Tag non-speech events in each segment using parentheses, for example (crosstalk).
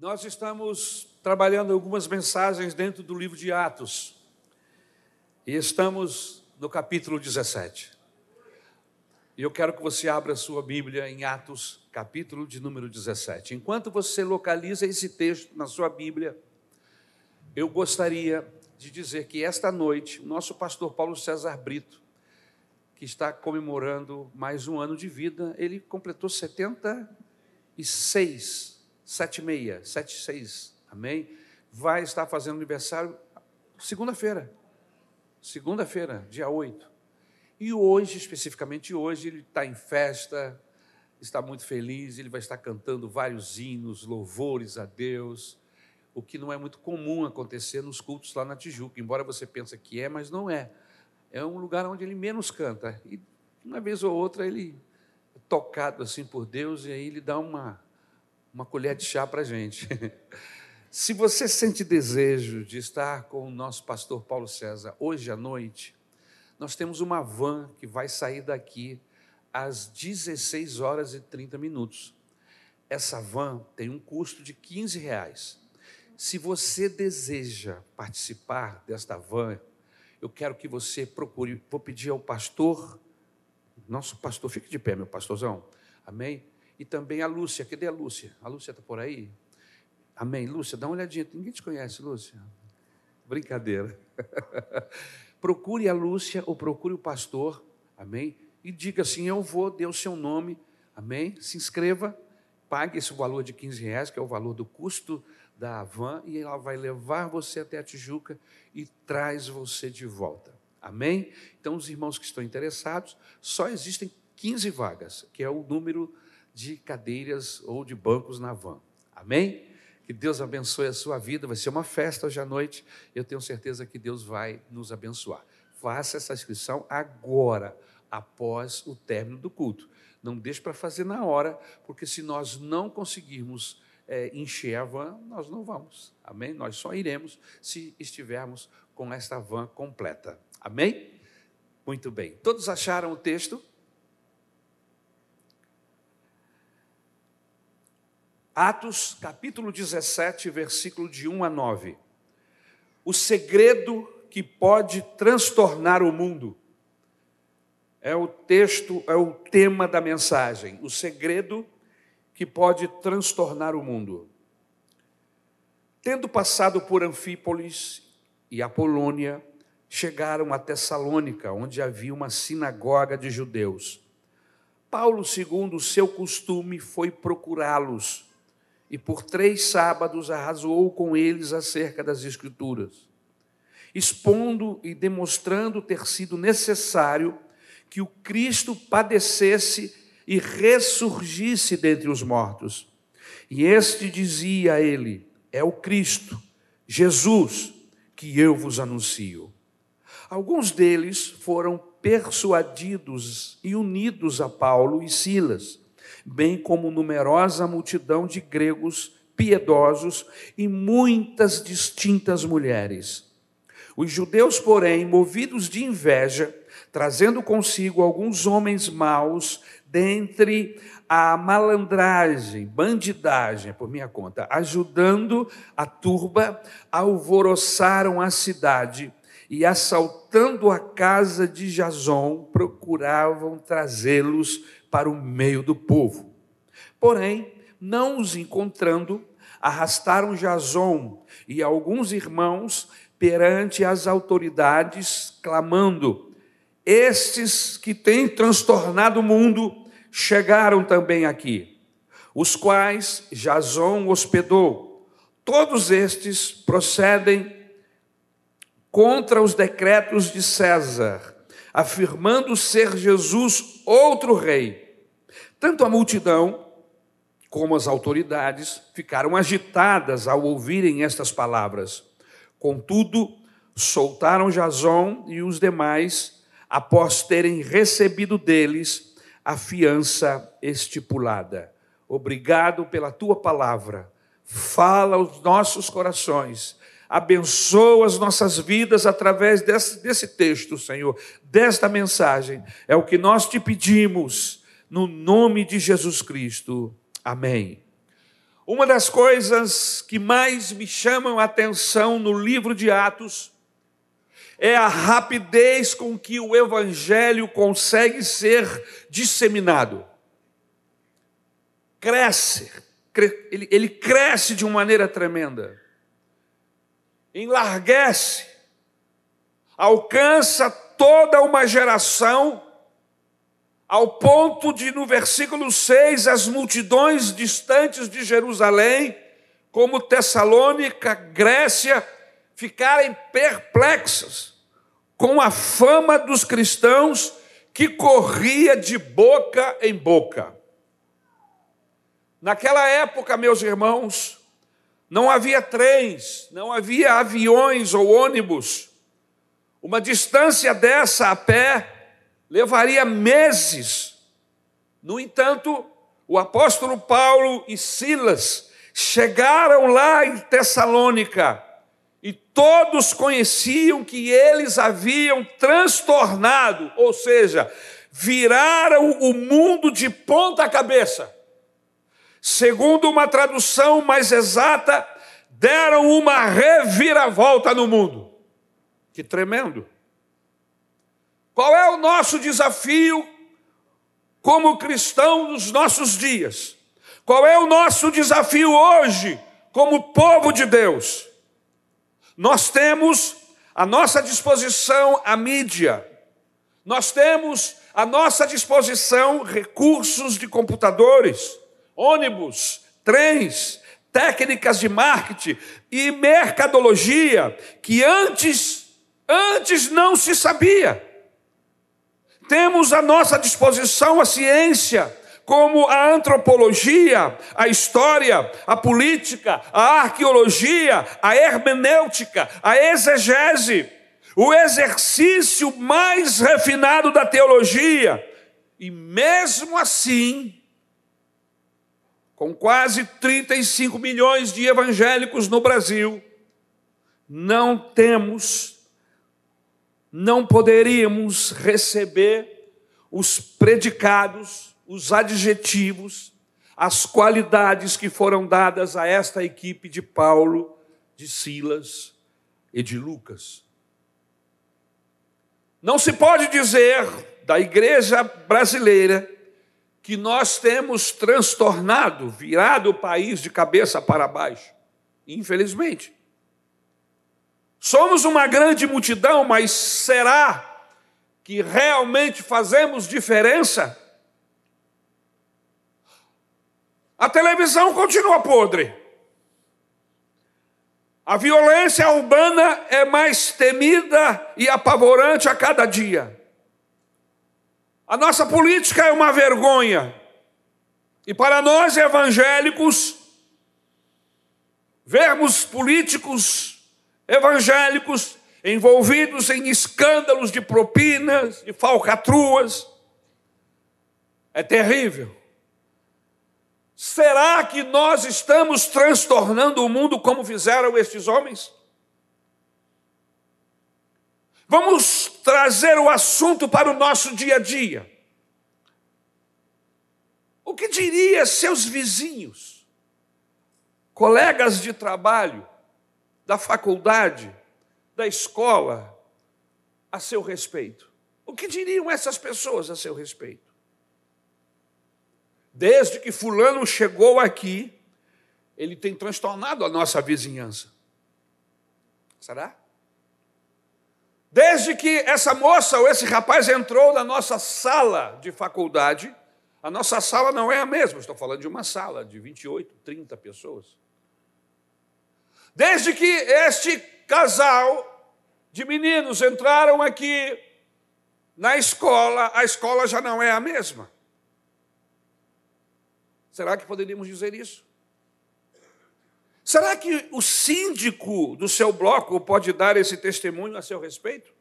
Nós estamos trabalhando algumas mensagens dentro do livro de Atos. E estamos no capítulo 17. E eu quero que você abra a sua Bíblia em Atos, capítulo de número 17. Enquanto você localiza esse texto na sua Bíblia, eu gostaria de dizer que esta noite, nosso pastor Paulo César Brito, que está comemorando mais um ano de vida, ele completou 76 76, 76, amém? Vai estar fazendo aniversário segunda-feira, segunda-feira, dia 8. E hoje, especificamente hoje, ele está em festa, está muito feliz, ele vai estar cantando vários hinos, louvores a Deus, o que não é muito comum acontecer nos cultos lá na Tijuca, embora você pense que é, mas não é. É um lugar onde ele menos canta. E uma vez ou outra ele é tocado assim por Deus e aí ele dá uma uma colher de chá para a gente. (laughs) Se você sente desejo de estar com o nosso pastor Paulo César hoje à noite, nós temos uma van que vai sair daqui às 16 horas e 30 minutos. Essa van tem um custo de 15 reais. Se você deseja participar desta van, eu quero que você procure. Vou pedir ao pastor, nosso pastor, fique de pé, meu pastorzão. Amém? E também a Lúcia. Cadê a Lúcia? A Lúcia está por aí? Amém. Lúcia, dá uma olhadinha. Ninguém te conhece, Lúcia. Brincadeira. (laughs) procure a Lúcia ou procure o pastor. Amém. E diga assim: Eu vou, dê o seu nome. Amém. Se inscreva, pague esse valor de 15 reais, que é o valor do custo da van, e ela vai levar você até a Tijuca e traz você de volta. Amém? Então, os irmãos que estão interessados, só existem 15 vagas, que é o número de cadeiras ou de bancos na van. Amém? Que Deus abençoe a sua vida. Vai ser uma festa hoje à noite. Eu tenho certeza que Deus vai nos abençoar. Faça essa inscrição agora, após o término do culto. Não deixe para fazer na hora, porque se nós não conseguirmos é, encher a van, nós não vamos. Amém? Nós só iremos se estivermos com esta van completa. Amém? Muito bem. Todos acharam o texto? Atos capítulo 17, versículo de 1 a 9. O segredo que pode transtornar o mundo. É o texto, é o tema da mensagem. O segredo que pode transtornar o mundo. Tendo passado por Anfípolis e Apolônia, chegaram a Tessalônica, onde havia uma sinagoga de judeus. Paulo, segundo o seu costume, foi procurá-los e por três sábados arrasou com eles acerca das Escrituras, expondo e demonstrando ter sido necessário que o Cristo padecesse e ressurgisse dentre os mortos. E este dizia a ele: É o Cristo, Jesus, que eu vos anuncio. Alguns deles foram persuadidos e unidos a Paulo e Silas bem como numerosa multidão de gregos piedosos e muitas distintas mulheres. Os judeus, porém, movidos de inveja, trazendo consigo alguns homens maus dentre a malandragem, bandidagem, por minha conta, ajudando a turba, alvoroçaram a cidade e, assaltando a casa de Jason, procuravam trazê-los para o meio do povo. Porém, não os encontrando, arrastaram Jason e alguns irmãos perante as autoridades, clamando: Estes que têm transtornado o mundo chegaram também aqui, os quais Jason hospedou. Todos estes procedem contra os decretos de César afirmando ser Jesus outro rei. Tanto a multidão como as autoridades ficaram agitadas ao ouvirem estas palavras. Contudo, soltaram Jason e os demais após terem recebido deles a fiança estipulada. Obrigado pela tua palavra. Fala aos nossos corações abençoa as nossas vidas através desse, desse texto, Senhor, desta mensagem. É o que nós te pedimos, no nome de Jesus Cristo. Amém. Uma das coisas que mais me chamam a atenção no livro de Atos é a rapidez com que o evangelho consegue ser disseminado. Cresce, ele, ele cresce de uma maneira tremenda, enlarguece, alcança toda uma geração, ao ponto de, no versículo 6, as multidões distantes de Jerusalém, como Tessalônica, Grécia, ficarem perplexas com a fama dos cristãos que corria de boca em boca. Naquela época, meus irmãos, não havia trens, não havia aviões ou ônibus. Uma distância dessa a pé levaria meses. No entanto, o apóstolo Paulo e Silas chegaram lá em Tessalônica e todos conheciam que eles haviam transtornado, ou seja, viraram o mundo de ponta cabeça. Segundo uma tradução mais exata, deram uma reviravolta no mundo. Que tremendo! Qual é o nosso desafio como cristão nos nossos dias? Qual é o nosso desafio hoje como povo de Deus? Nós temos à nossa disposição a mídia, nós temos à nossa disposição recursos de computadores, ônibus, trens, técnicas de marketing e mercadologia que antes antes não se sabia. Temos à nossa disposição a ciência, como a antropologia, a história, a política, a arqueologia, a hermenêutica, a exegese, o exercício mais refinado da teologia. E mesmo assim, com quase 35 milhões de evangélicos no Brasil, não temos, não poderíamos receber os predicados os adjetivos, as qualidades que foram dadas a esta equipe de Paulo, de Silas e de Lucas. Não se pode dizer da igreja brasileira que nós temos transtornado, virado o país de cabeça para baixo. Infelizmente. Somos uma grande multidão, mas será que realmente fazemos diferença? A televisão continua podre. A violência urbana é mais temida e apavorante a cada dia. A nossa política é uma vergonha. E para nós evangélicos, vermos políticos evangélicos envolvidos em escândalos de propinas, de falcatruas, é terrível. Será que nós estamos transtornando o mundo como fizeram estes homens? Vamos trazer o assunto para o nosso dia a dia. O que diria seus vizinhos, colegas de trabalho, da faculdade, da escola, a seu respeito? O que diriam essas pessoas a seu respeito? Desde que Fulano chegou aqui, ele tem transtornado a nossa vizinhança. Será? Desde que essa moça ou esse rapaz entrou na nossa sala de faculdade, a nossa sala não é a mesma, estou falando de uma sala de 28, 30 pessoas. Desde que este casal de meninos entraram aqui na escola, a escola já não é a mesma. Será que poderíamos dizer isso? Será que o síndico do seu bloco pode dar esse testemunho a seu respeito?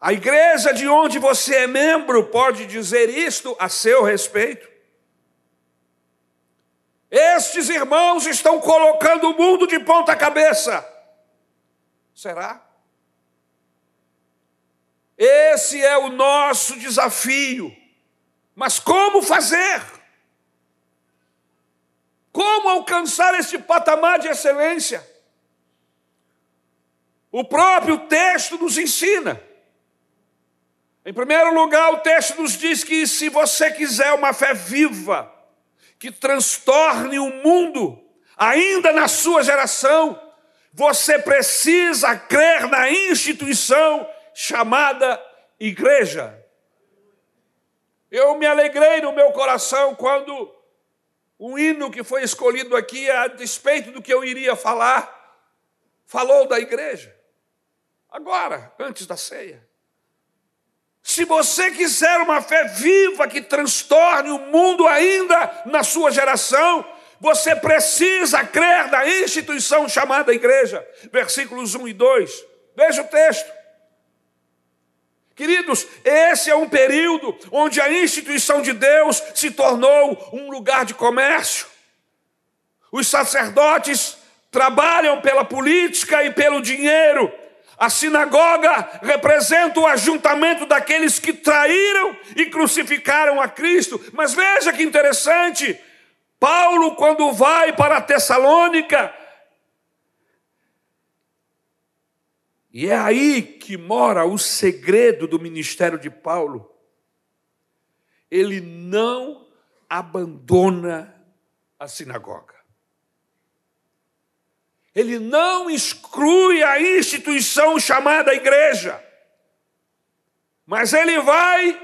A igreja de onde você é membro pode dizer isto a seu respeito? Estes irmãos estão colocando o mundo de ponta cabeça. Será? Esse é o nosso desafio. Mas como fazer? Alcançar esse patamar de excelência? O próprio texto nos ensina. Em primeiro lugar, o texto nos diz que se você quiser uma fé viva, que transtorne o mundo, ainda na sua geração, você precisa crer na instituição chamada igreja. Eu me alegrei no meu coração quando o hino que foi escolhido aqui, a despeito do que eu iria falar, falou da igreja. Agora, antes da ceia. Se você quiser uma fé viva que transtorne o mundo ainda na sua geração, você precisa crer na instituição chamada igreja. Versículos 1 e 2. Veja o texto. Queridos, esse é um período onde a instituição de Deus se tornou um lugar de comércio. Os sacerdotes trabalham pela política e pelo dinheiro. A sinagoga representa o ajuntamento daqueles que traíram e crucificaram a Cristo. Mas veja que interessante: Paulo, quando vai para Tessalônica, E é aí que mora o segredo do ministério de Paulo. Ele não abandona a sinagoga. Ele não exclui a instituição chamada igreja. Mas ele vai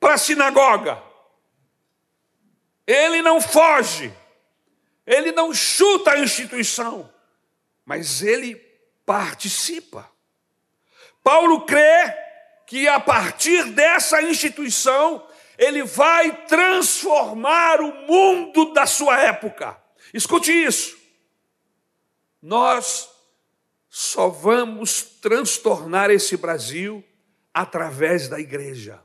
para a sinagoga. Ele não foge. Ele não chuta a instituição. Mas ele participa. Paulo crê que a partir dessa instituição, ele vai transformar o mundo da sua época. Escute isso. Nós só vamos transtornar esse Brasil através da igreja.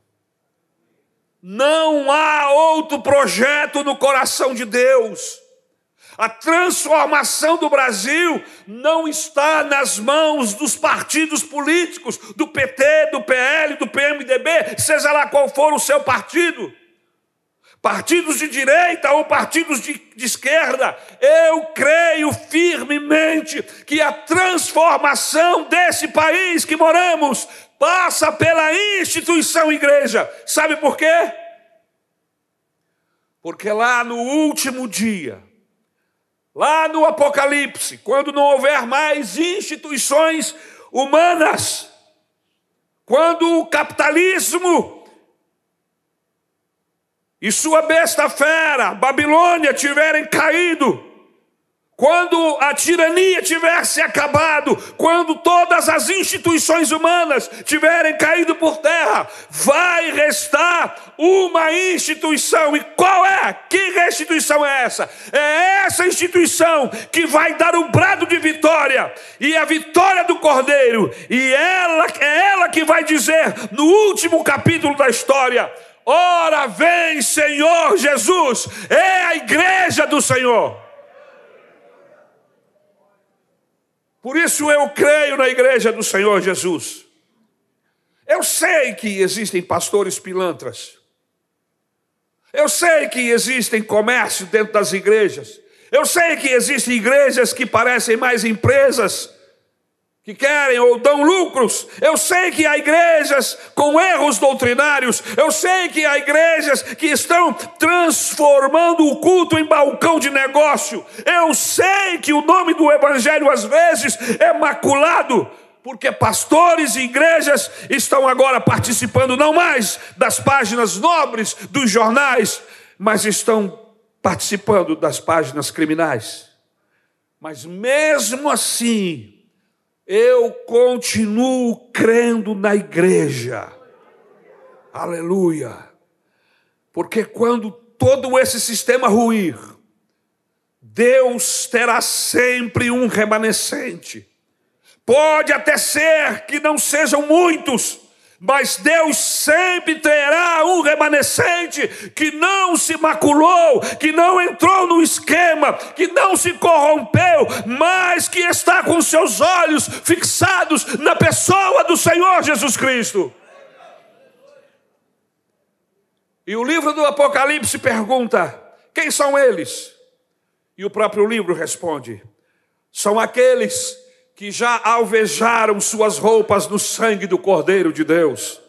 Não há outro projeto no coração de Deus. A transformação do Brasil não está nas mãos dos partidos políticos, do PT, do PL, do PMDB, seja lá qual for o seu partido. Partidos de direita ou partidos de, de esquerda, eu creio firmemente que a transformação desse país que moramos passa pela instituição igreja. Sabe por quê? Porque lá no último dia, Lá no Apocalipse, quando não houver mais instituições humanas, quando o capitalismo e sua besta fera, Babilônia, tiverem caído, quando a tirania tiver se acabado, quando todas as instituições humanas tiverem caído por terra, vai restar uma instituição. E qual é? Que instituição é essa? É essa instituição que vai dar o um brado de vitória e a vitória do Cordeiro. E ela é ela que vai dizer no último capítulo da história: Ora vem, Senhor Jesus, é a igreja do Senhor. Por isso eu creio na igreja do Senhor Jesus. Eu sei que existem pastores pilantras. Eu sei que existem comércio dentro das igrejas. Eu sei que existem igrejas que parecem mais empresas que querem ou dão lucros. Eu sei que há igrejas com erros doutrinários. Eu sei que há igrejas que estão transformando o culto em balcão de negócio. Eu sei que o nome do evangelho às vezes é maculado. Porque pastores e igrejas estão agora participando não mais das páginas nobres dos jornais, mas estão participando das páginas criminais. Mas mesmo assim, eu continuo crendo na igreja. Aleluia. Porque quando todo esse sistema ruir, Deus terá sempre um remanescente. Pode até ser que não sejam muitos, mas Deus sempre terá um remanescente que não se maculou, que não entrou no esquema, que não se corrompeu, mas que está com seus olhos fixados na pessoa do Senhor Jesus Cristo. E o livro do Apocalipse pergunta: quem são eles? E o próprio livro responde: são aqueles que já alvejaram suas roupas no sangue do Cordeiro de Deus.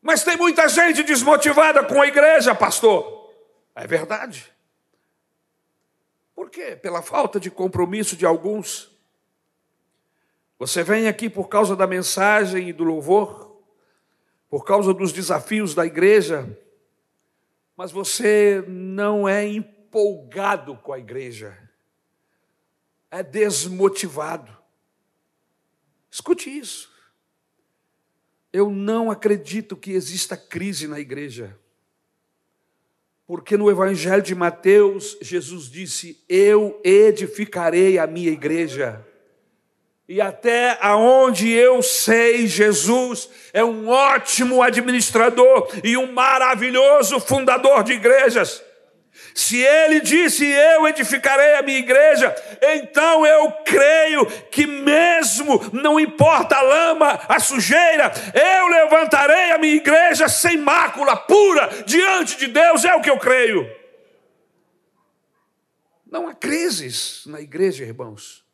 Mas tem muita gente desmotivada com a igreja, pastor. É verdade. Por quê? Pela falta de compromisso de alguns. Você vem aqui por causa da mensagem e do louvor, por causa dos desafios da igreja, mas você não é empolgado com a igreja, é desmotivado. Escute isso. Eu não acredito que exista crise na igreja. Porque no Evangelho de Mateus, Jesus disse: Eu edificarei a minha igreja e até aonde eu sei, Jesus é um ótimo administrador e um maravilhoso fundador de igrejas. Se ele disse, Eu edificarei a minha igreja, então eu creio que, mesmo não importa a lama, a sujeira, eu levantarei a minha igreja sem mácula, pura, diante de Deus, é o que eu creio. Não há crises na igreja, irmãos.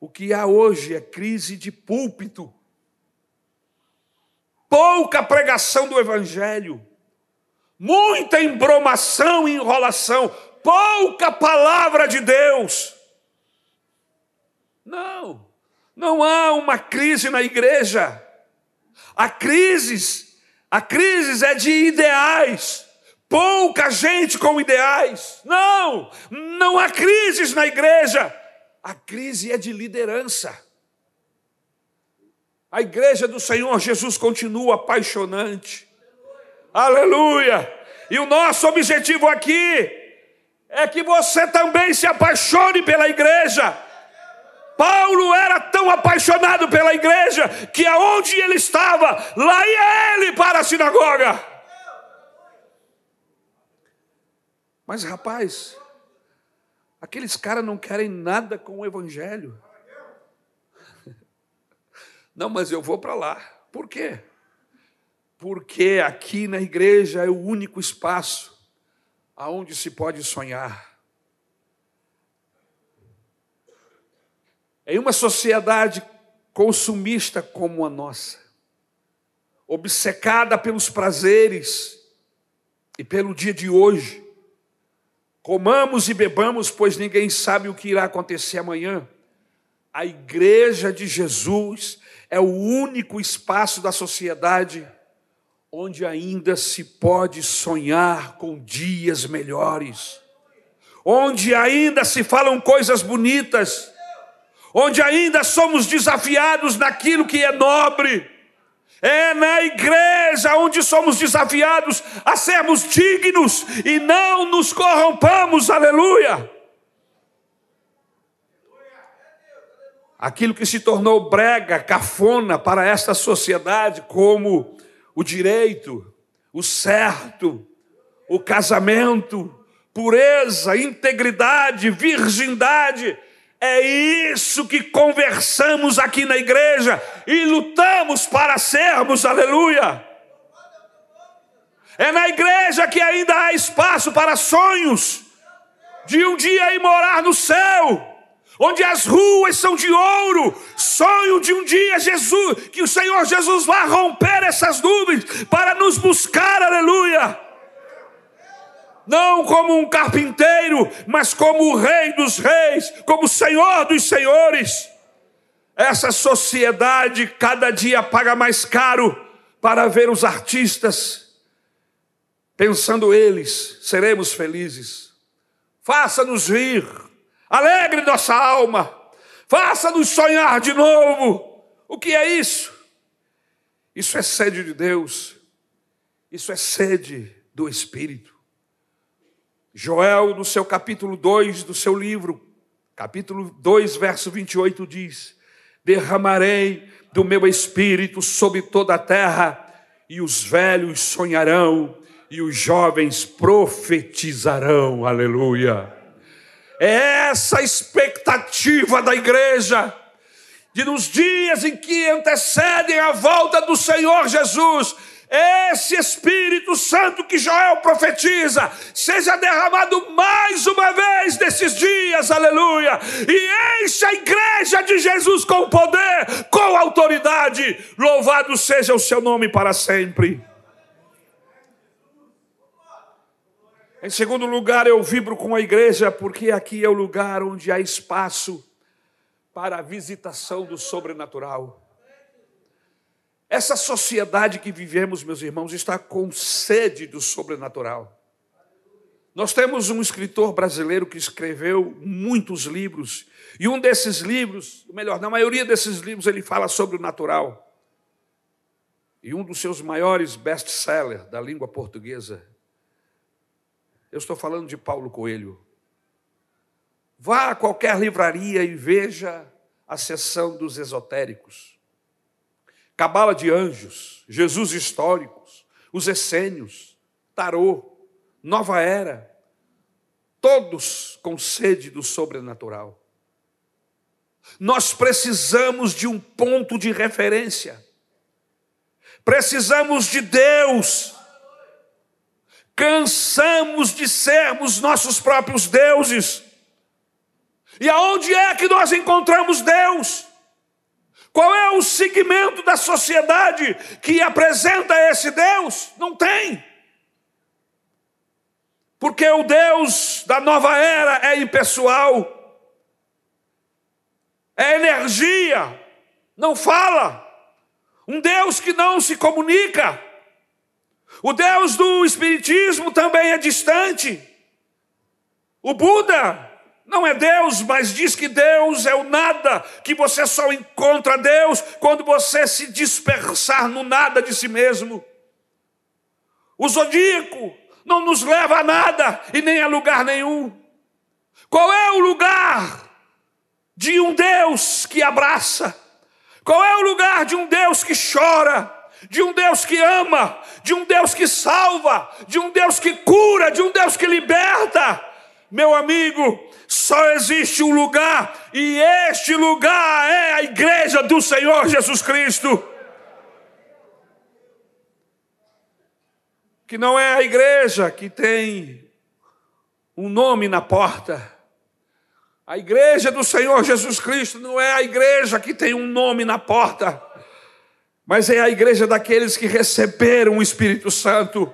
O que há hoje é crise de púlpito, pouca pregação do Evangelho, muita embromação e enrolação, pouca palavra de Deus. Não, não há uma crise na igreja. A crise, a crise é de ideais. Pouca gente com ideais. Não, não há crises na igreja. A crise é de liderança. A igreja do Senhor Jesus continua apaixonante. Aleluia! E o nosso objetivo aqui é que você também se apaixone pela igreja. Paulo era tão apaixonado pela igreja que aonde ele estava, lá ia ele para a sinagoga. Mas rapaz, Aqueles caras não querem nada com o Evangelho. (laughs) Não, mas eu vou para lá. Por quê? Porque aqui na igreja é o único espaço aonde se pode sonhar. Em uma sociedade consumista como a nossa, obcecada pelos prazeres e pelo dia de hoje, Comamos e bebamos, pois ninguém sabe o que irá acontecer amanhã. A igreja de Jesus é o único espaço da sociedade onde ainda se pode sonhar com dias melhores, onde ainda se falam coisas bonitas, onde ainda somos desafiados naquilo que é nobre é na igreja onde somos desafiados a sermos dignos e não nos corrompamos, aleluia. Aquilo que se tornou brega, cafona para esta sociedade, como o direito, o certo, o casamento, pureza, integridade, virgindade, é isso que conversamos aqui na igreja e lutamos para sermos, aleluia. É na igreja que ainda há espaço para sonhos de um dia ir morar no céu, onde as ruas são de ouro, sonho de um dia Jesus, que o Senhor Jesus vai romper essas nuvens para nos buscar, aleluia não como um carpinteiro, mas como o Rei dos Reis, como o Senhor dos Senhores. Essa sociedade cada dia paga mais caro para ver os artistas, pensando eles, seremos felizes. Faça-nos rir, alegre nossa alma, faça-nos sonhar de novo. O que é isso? Isso é sede de Deus, isso é sede do Espírito. Joel, no seu capítulo 2 do seu livro, capítulo 2, verso 28, diz: Derramarei do meu espírito sobre toda a terra, e os velhos sonharão, e os jovens profetizarão. Aleluia. É essa a expectativa da igreja de nos dias em que antecedem a volta do Senhor Jesus, esse Espírito Santo que Joel profetiza seja derramado mais uma vez nesses dias, aleluia, e enche a igreja de Jesus com poder, com autoridade. Louvado seja o seu nome para sempre. Em segundo lugar, eu vibro com a igreja, porque aqui é o lugar onde há espaço para a visitação do sobrenatural. Essa sociedade que vivemos, meus irmãos, está com sede do sobrenatural. Nós temos um escritor brasileiro que escreveu muitos livros, e um desses livros, melhor, na maioria desses livros, ele fala sobre o natural. E um dos seus maiores best-sellers da língua portuguesa eu estou falando de Paulo Coelho. Vá a qualquer livraria e veja a seção dos esotéricos. Cabala de anjos, Jesus históricos, os essênios, tarô, nova era, todos com sede do sobrenatural. Nós precisamos de um ponto de referência. Precisamos de Deus Cansamos de sermos nossos próprios deuses. E aonde é que nós encontramos Deus? Qual é o segmento da sociedade que apresenta esse Deus? Não tem. Porque o Deus da nova era é impessoal, é energia, não fala. Um Deus que não se comunica. O Deus do Espiritismo também é distante. O Buda não é Deus, mas diz que Deus é o nada, que você só encontra Deus quando você se dispersar no nada de si mesmo. O zodíaco não nos leva a nada e nem a lugar nenhum. Qual é o lugar de um Deus que abraça? Qual é o lugar de um Deus que chora? De um Deus que ama, de um Deus que salva, de um Deus que cura, de um Deus que liberta. Meu amigo, só existe um lugar, e este lugar é a igreja do Senhor Jesus Cristo. Que não é a igreja que tem um nome na porta. A igreja do Senhor Jesus Cristo não é a igreja que tem um nome na porta mas é a igreja daqueles que receberam o Espírito Santo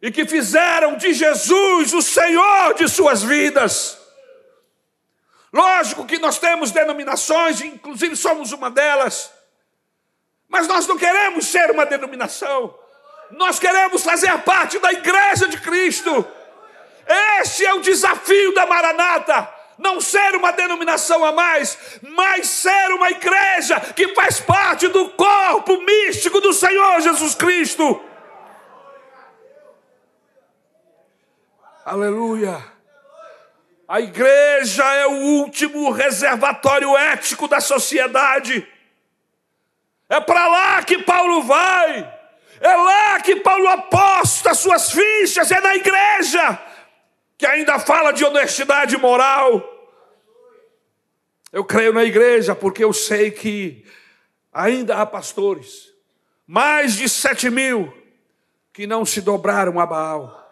e que fizeram de Jesus o Senhor de suas vidas. Lógico que nós temos denominações, inclusive somos uma delas, mas nós não queremos ser uma denominação, nós queremos fazer parte da igreja de Cristo. Este é o desafio da Maranata não ser uma denominação a mais, mas ser uma igreja que faz parte do corpo místico do Senhor Jesus Cristo. Aleluia. A igreja é o último reservatório ético da sociedade. É para lá que Paulo vai. É lá que Paulo aposta suas fichas, é na igreja que ainda fala de honestidade moral. Eu creio na igreja porque eu sei que ainda há pastores, mais de sete mil, que não se dobraram a Baal.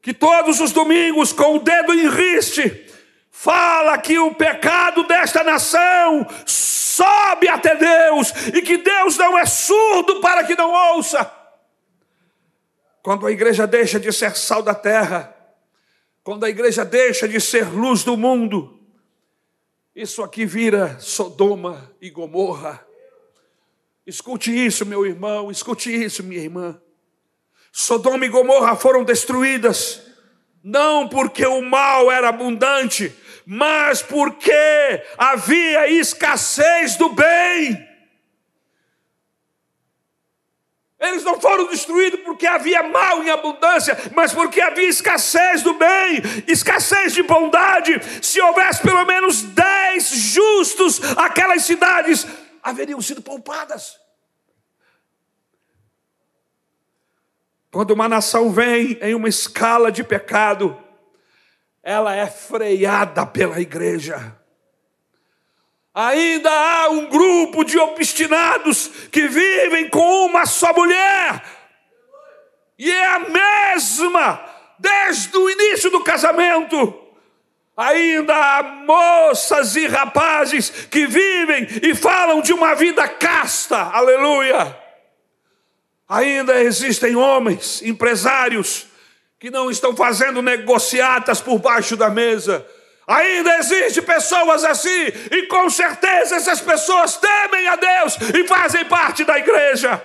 Que todos os domingos, com o dedo em riste, fala que o pecado desta nação sobe até Deus e que Deus não é surdo para que não ouça. Quando a igreja deixa de ser sal da terra, quando a igreja deixa de ser luz do mundo, isso aqui vira Sodoma e Gomorra. Escute isso, meu irmão, escute isso, minha irmã. Sodoma e Gomorra foram destruídas, não porque o mal era abundante, mas porque havia escassez do bem. Eles não foram destruídos porque havia mal em abundância, mas porque havia escassez do bem, escassez de bondade. Se houvesse pelo menos dez justos, aquelas cidades haveriam sido poupadas. Quando uma nação vem em uma escala de pecado, ela é freada pela igreja. Ainda há um grupo de obstinados que vivem com uma só mulher. E é a mesma desde o início do casamento. Ainda há moças e rapazes que vivem e falam de uma vida casta, aleluia. Ainda existem homens, empresários, que não estão fazendo negociatas por baixo da mesa. Ainda existem pessoas assim, e com certeza essas pessoas temem a Deus e fazem parte da igreja.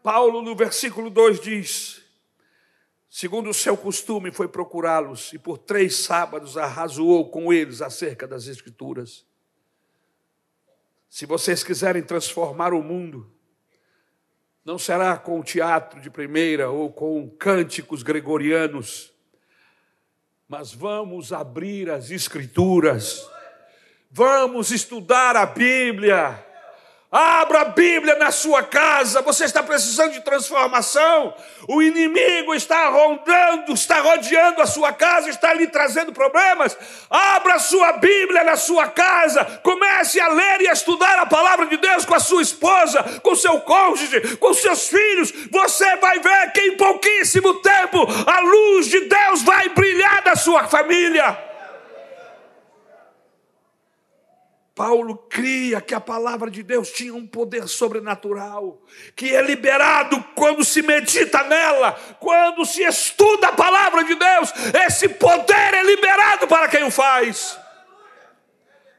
Paulo, no versículo 2, diz: segundo o seu costume, foi procurá-los e por três sábados arrazoou com eles acerca das Escrituras. Se vocês quiserem transformar o mundo, não será com o teatro de primeira ou com cânticos gregorianos, mas vamos abrir as Escrituras, vamos estudar a Bíblia Abra a Bíblia na sua casa. Você está precisando de transformação. O inimigo está rondando, está rodeando a sua casa, está lhe trazendo problemas. Abra a sua Bíblia na sua casa. Comece a ler e a estudar a palavra de Deus com a sua esposa, com seu cônjuge, com seus filhos. Você vai ver que em pouquíssimo tempo a luz de Deus vai brilhar na sua família. Paulo cria que a palavra de Deus tinha um poder sobrenatural, que é liberado quando se medita nela, quando se estuda a palavra de Deus, esse poder é liberado para quem o faz.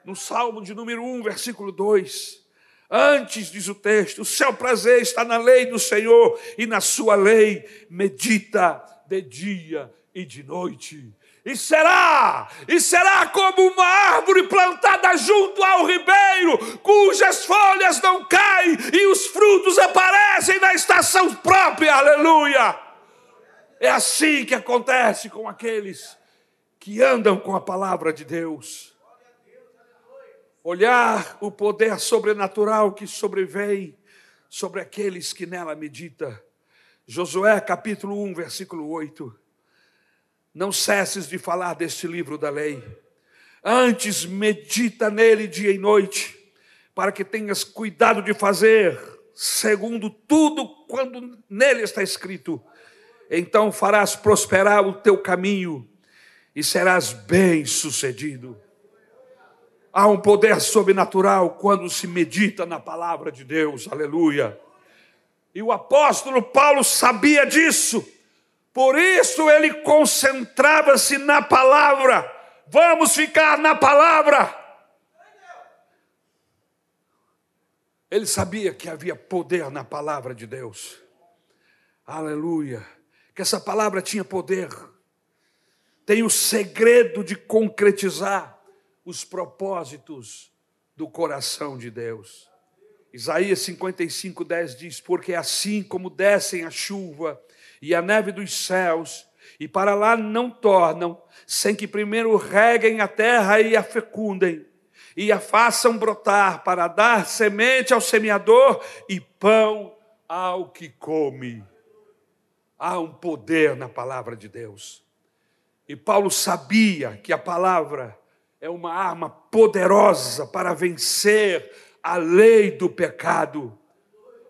No Salmo de número 1, versículo 2, Antes, diz o texto, o seu prazer está na lei do Senhor, e na sua lei medita de dia e de noite e será, e será como uma árvore plantada junto ao ribeiro, cujas folhas não caem e os frutos aparecem na estação própria, aleluia. É assim que acontece com aqueles que andam com a palavra de Deus. Olhar o poder sobrenatural que sobrevém sobre aqueles que nela medita. Josué capítulo 1, versículo 8. Não cesses de falar deste livro da lei. Antes medita nele dia e noite, para que tenhas cuidado de fazer segundo tudo quando nele está escrito. Então farás prosperar o teu caminho e serás bem-sucedido. Há um poder sobrenatural quando se medita na palavra de Deus. Aleluia. E o apóstolo Paulo sabia disso. Por isso ele concentrava-se na palavra. Vamos ficar na palavra. Ele sabia que havia poder na palavra de Deus. Aleluia. Que essa palavra tinha poder. Tem o segredo de concretizar os propósitos do coração de Deus. Isaías 55, 10 diz: Porque assim como descem a chuva e a neve dos céus, e para lá não tornam, sem que primeiro reguem a terra e a fecundem, e a façam brotar para dar semente ao semeador e pão ao que come. Há um poder na palavra de Deus. E Paulo sabia que a palavra é uma arma poderosa para vencer a lei do pecado.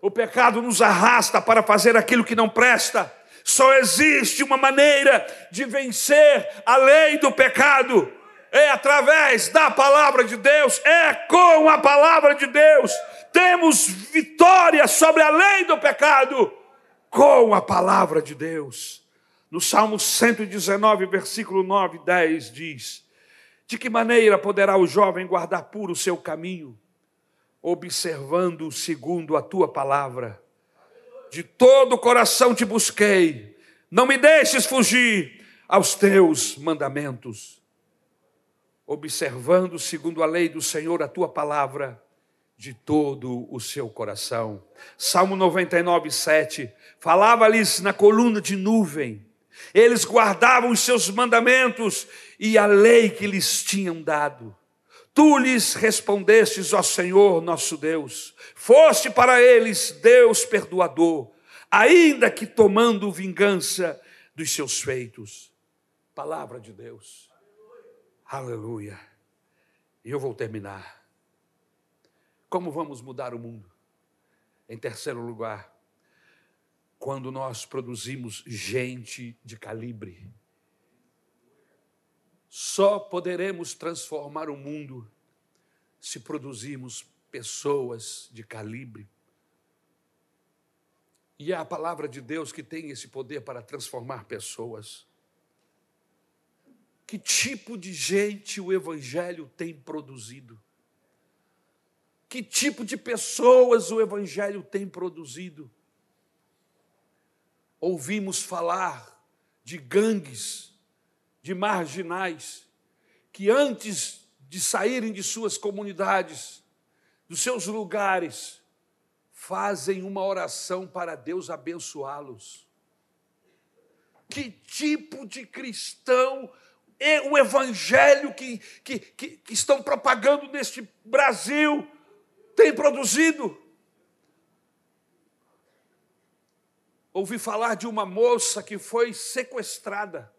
O pecado nos arrasta para fazer aquilo que não presta. Só existe uma maneira de vencer a lei do pecado. É através da palavra de Deus, é com a palavra de Deus. Temos vitória sobre a lei do pecado com a palavra de Deus. No Salmo 119, versículo 9 e 10 diz: De que maneira poderá o jovem guardar puro o seu caminho, observando segundo a tua palavra? De todo o coração te busquei, não me deixes fugir aos teus mandamentos. Observando, segundo a lei do Senhor, a tua palavra, de todo o seu coração. Salmo 99, 7. Falava-lhes na coluna de nuvem, eles guardavam os seus mandamentos e a lei que lhes tinham dado. Tu lhes respondestes, ó Senhor nosso Deus, foste para eles Deus perdoador, ainda que tomando vingança dos seus feitos. Palavra de Deus. Aleluia. E eu vou terminar. Como vamos mudar o mundo? Em terceiro lugar, quando nós produzimos gente de calibre. Só poderemos transformar o mundo se produzirmos pessoas de calibre. E é a palavra de Deus que tem esse poder para transformar pessoas. Que tipo de gente o Evangelho tem produzido? Que tipo de pessoas o Evangelho tem produzido? Ouvimos falar de gangues, de marginais, que antes de saírem de suas comunidades, dos seus lugares, fazem uma oração para Deus abençoá-los. Que tipo de cristão é o evangelho que, que, que, que estão propagando neste Brasil tem produzido? Ouvi falar de uma moça que foi sequestrada.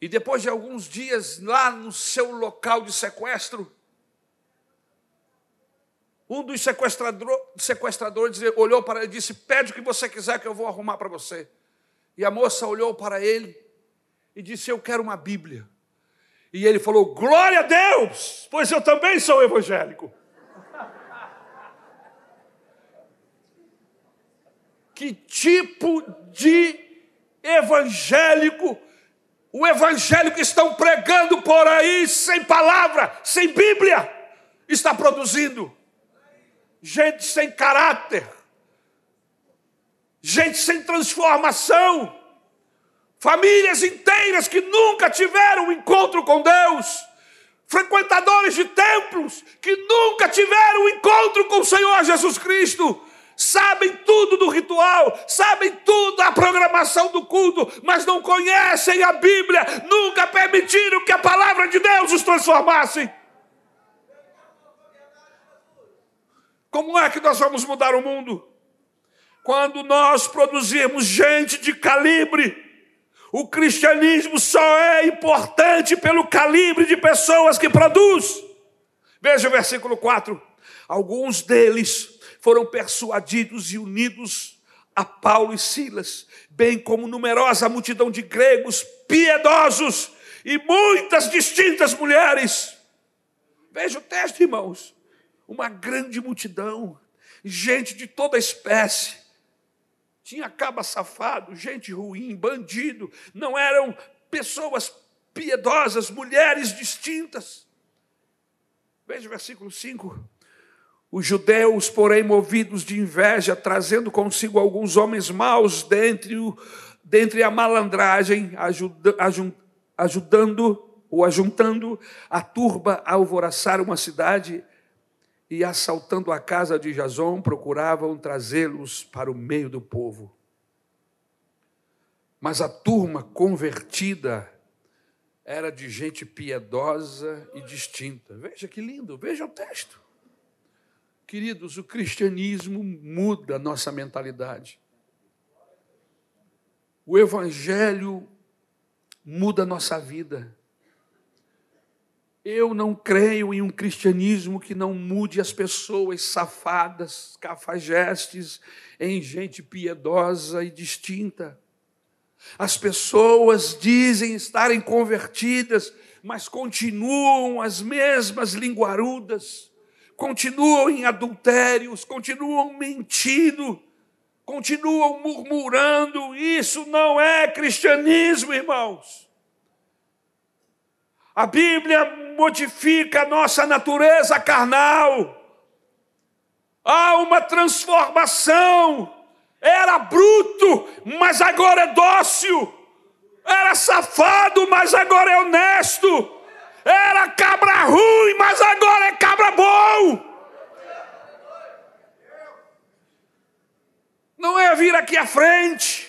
E depois de alguns dias lá no seu local de sequestro, um dos sequestrador, sequestradores olhou para ele e disse: Pede o que você quiser que eu vou arrumar para você. E a moça olhou para ele e disse: Eu quero uma Bíblia. E ele falou: Glória a Deus, pois eu também sou evangélico. (laughs) que tipo de evangélico, o evangelho que estão pregando por aí, sem palavra, sem Bíblia, está produzindo? Gente sem caráter, gente sem transformação, famílias inteiras que nunca tiveram um encontro com Deus, frequentadores de templos que nunca tiveram um encontro com o Senhor Jesus Cristo sabem tudo do ritual, sabem tudo da programação do culto, mas não conhecem a Bíblia, nunca permitiram que a palavra de Deus os transformasse. Como é que nós vamos mudar o mundo? Quando nós produzirmos gente de calibre. O cristianismo só é importante pelo calibre de pessoas que produz. Veja o versículo 4. Alguns deles foram persuadidos e unidos a Paulo e Silas, bem como numerosa multidão de gregos piedosos e muitas distintas mulheres. Veja o texto, irmãos. Uma grande multidão, gente de toda espécie. Tinha caba safado, gente ruim, bandido. Não eram pessoas piedosas, mulheres distintas. Veja o versículo 5. Os judeus, porém, movidos de inveja, trazendo consigo alguns homens maus dentre, o, dentre a malandragem, ajuda, ajudando ou ajuntando a turba a alvoraçar uma cidade e assaltando a casa de Jason, procuravam trazê-los para o meio do povo. Mas a turma convertida era de gente piedosa e distinta. Veja que lindo, veja o texto. Queridos, o cristianismo muda a nossa mentalidade. O evangelho muda a nossa vida. Eu não creio em um cristianismo que não mude as pessoas safadas, cafajestes, em gente piedosa e distinta. As pessoas dizem estarem convertidas, mas continuam as mesmas linguarudas continuam em adultérios, continuam mentindo, continuam murmurando. Isso não é cristianismo, irmãos. A Bíblia modifica a nossa natureza carnal. Há uma transformação. Era bruto, mas agora é dócil. Era safado, mas agora é honesto era cabra ruim, mas agora é cabra bom. Não é vir aqui à frente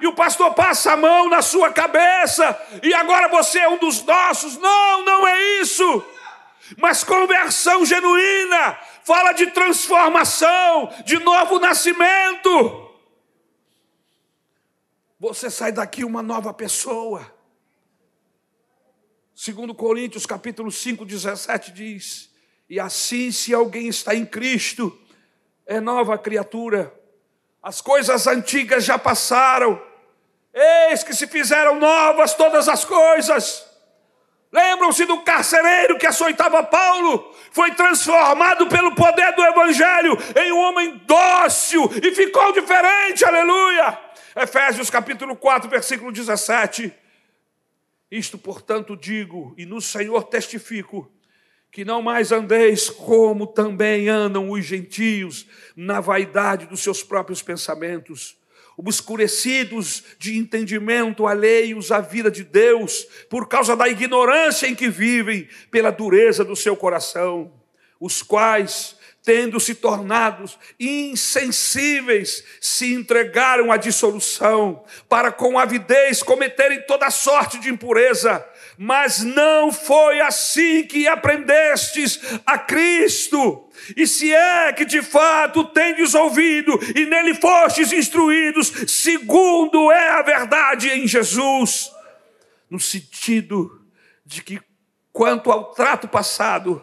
e o pastor passa a mão na sua cabeça e agora você é um dos nossos. Não, não é isso. Mas conversão genuína fala de transformação, de novo nascimento. Você sai daqui uma nova pessoa. Segundo Coríntios capítulo 5, 17 diz: E assim se alguém está em Cristo, é nova criatura. As coisas antigas já passaram, eis que se fizeram novas todas as coisas. Lembram-se do carcereiro que açoitava Paulo? Foi transformado pelo poder do Evangelho em um homem dócil e ficou diferente, aleluia. Efésios capítulo 4, versículo 17. Isto, portanto, digo, e no Senhor testifico, que não mais andeis como também andam os gentios, na vaidade dos seus próprios pensamentos, obscurecidos de entendimento, alheios à vida de Deus, por causa da ignorância em que vivem, pela dureza do seu coração, os quais, tendo se tornados insensíveis, se entregaram à dissolução, para com avidez cometerem toda sorte de impureza mas não foi assim que aprendestes a Cristo. E se é que de fato tendes ouvido e nele fostes instruídos, segundo é a verdade em Jesus, no sentido de que, quanto ao trato passado,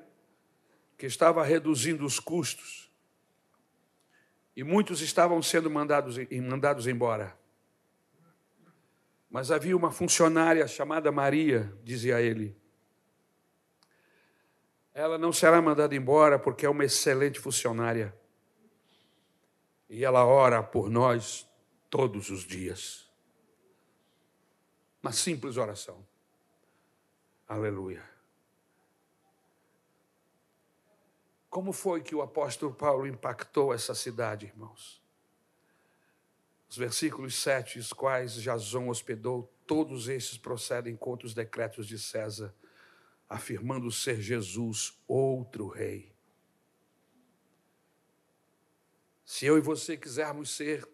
que estava reduzindo os custos e muitos estavam sendo mandados, mandados embora. Mas havia uma funcionária chamada Maria, dizia ele. Ela não será mandada embora porque é uma excelente funcionária. E ela ora por nós todos os dias. Uma simples oração. Aleluia. Como foi que o apóstolo Paulo impactou essa cidade, irmãos? Os versículos 7, os quais Jason hospedou, todos esses procedem contra os decretos de César, afirmando ser Jesus outro rei. Se eu e você quisermos ser,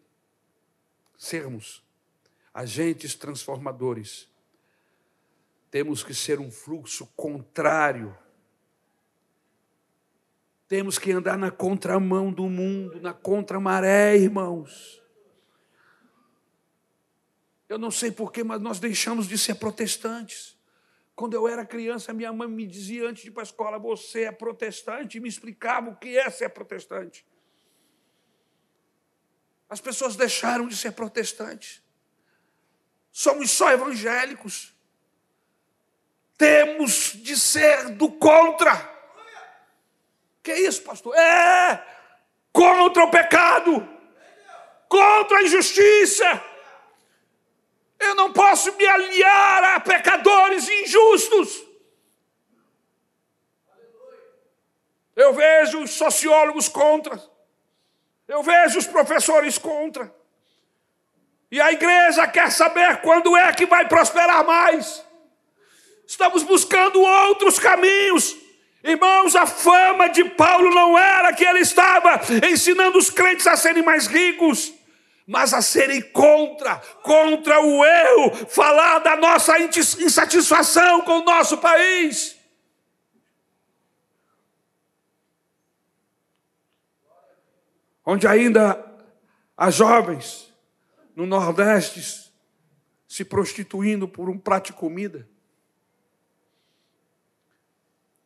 sermos agentes transformadores, temos que ser um fluxo contrário. Temos que andar na contramão do mundo, na contramaré, irmãos. Eu não sei porquê, mas nós deixamos de ser protestantes. Quando eu era criança, minha mãe me dizia antes de ir para a escola: Você é protestante, e me explicava o que é ser protestante. As pessoas deixaram de ser protestantes. Somos só evangélicos. Temos de ser do contra. Que é isso, pastor? É contra o pecado, contra a injustiça eu não posso me aliar a pecadores injustos. Eu vejo os sociólogos contra. Eu vejo os professores contra. E a igreja quer saber quando é que vai prosperar mais. Estamos buscando outros caminhos. Irmãos, a fama de Paulo não era que ele estava ensinando os crentes a serem mais ricos mas a serem contra, contra o erro, falar da nossa insatisfação com o nosso país. Onde ainda há jovens no Nordeste se prostituindo por um prato de comida.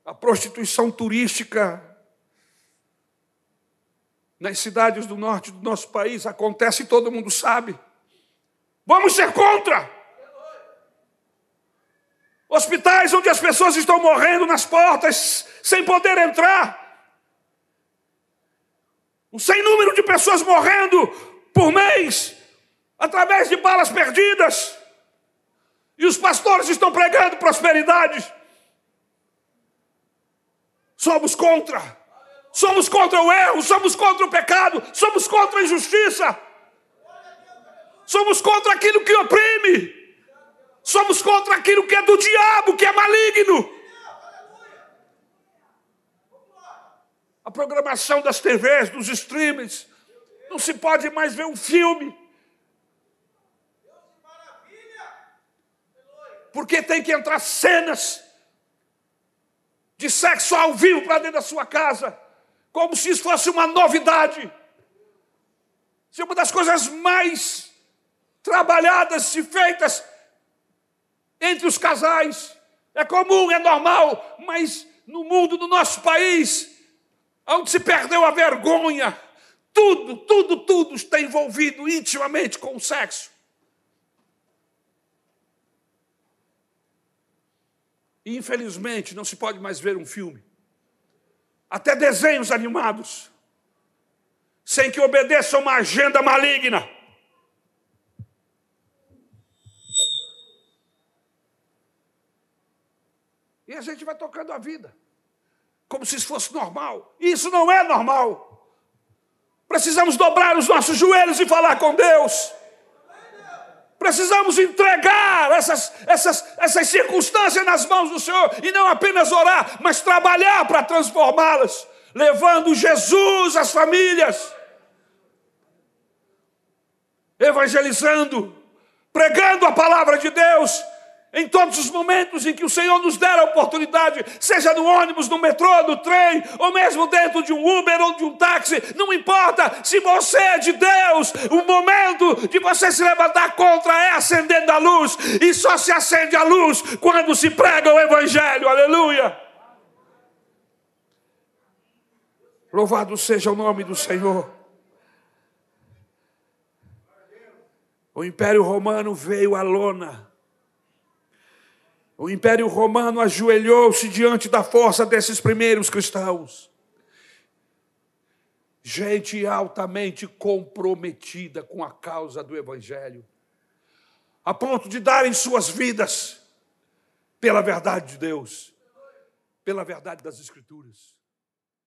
A prostituição turística nas cidades do norte do nosso país acontece e todo mundo sabe. Vamos ser contra. Hospitais onde as pessoas estão morrendo nas portas sem poder entrar. Um sem número de pessoas morrendo por mês através de balas perdidas. E os pastores estão pregando prosperidade. Somos contra. Somos contra o erro, somos contra o pecado, somos contra a injustiça. Somos contra aquilo que oprime. Somos contra aquilo que é do diabo, que é maligno. A programação das TVs, dos streams, Não se pode mais ver um filme. Porque tem que entrar cenas de sexo ao vivo para dentro da sua casa, como se isso fosse uma novidade. Se uma das coisas mais trabalhadas e feitas entre os casais. É comum, é normal, mas no mundo, no nosso país, onde se perdeu a vergonha, tudo, tudo, tudo está envolvido intimamente com o sexo. E, infelizmente, não se pode mais ver um filme, até desenhos animados, sem que obedeça uma agenda maligna. E a gente vai tocando a vida, como se isso fosse normal. Isso não é normal. Precisamos dobrar os nossos joelhos e falar com Deus. Precisamos entregar essas, essas, essas circunstâncias nas mãos do Senhor e não apenas orar, mas trabalhar para transformá-las, levando Jesus às famílias, evangelizando, pregando a palavra de Deus, em todos os momentos em que o Senhor nos der a oportunidade, seja no ônibus, no metrô, no trem, ou mesmo dentro de um Uber ou de um táxi, não importa se você é de Deus, o momento de você se levantar contra é acendendo a luz, e só se acende a luz quando se prega o Evangelho, aleluia. Louvado seja o nome do Senhor. O Império Romano veio à lona o Império Romano ajoelhou-se diante da força desses primeiros cristãos. Gente altamente comprometida com a causa do Evangelho, a ponto de darem suas vidas pela verdade de Deus, pela verdade das Escrituras.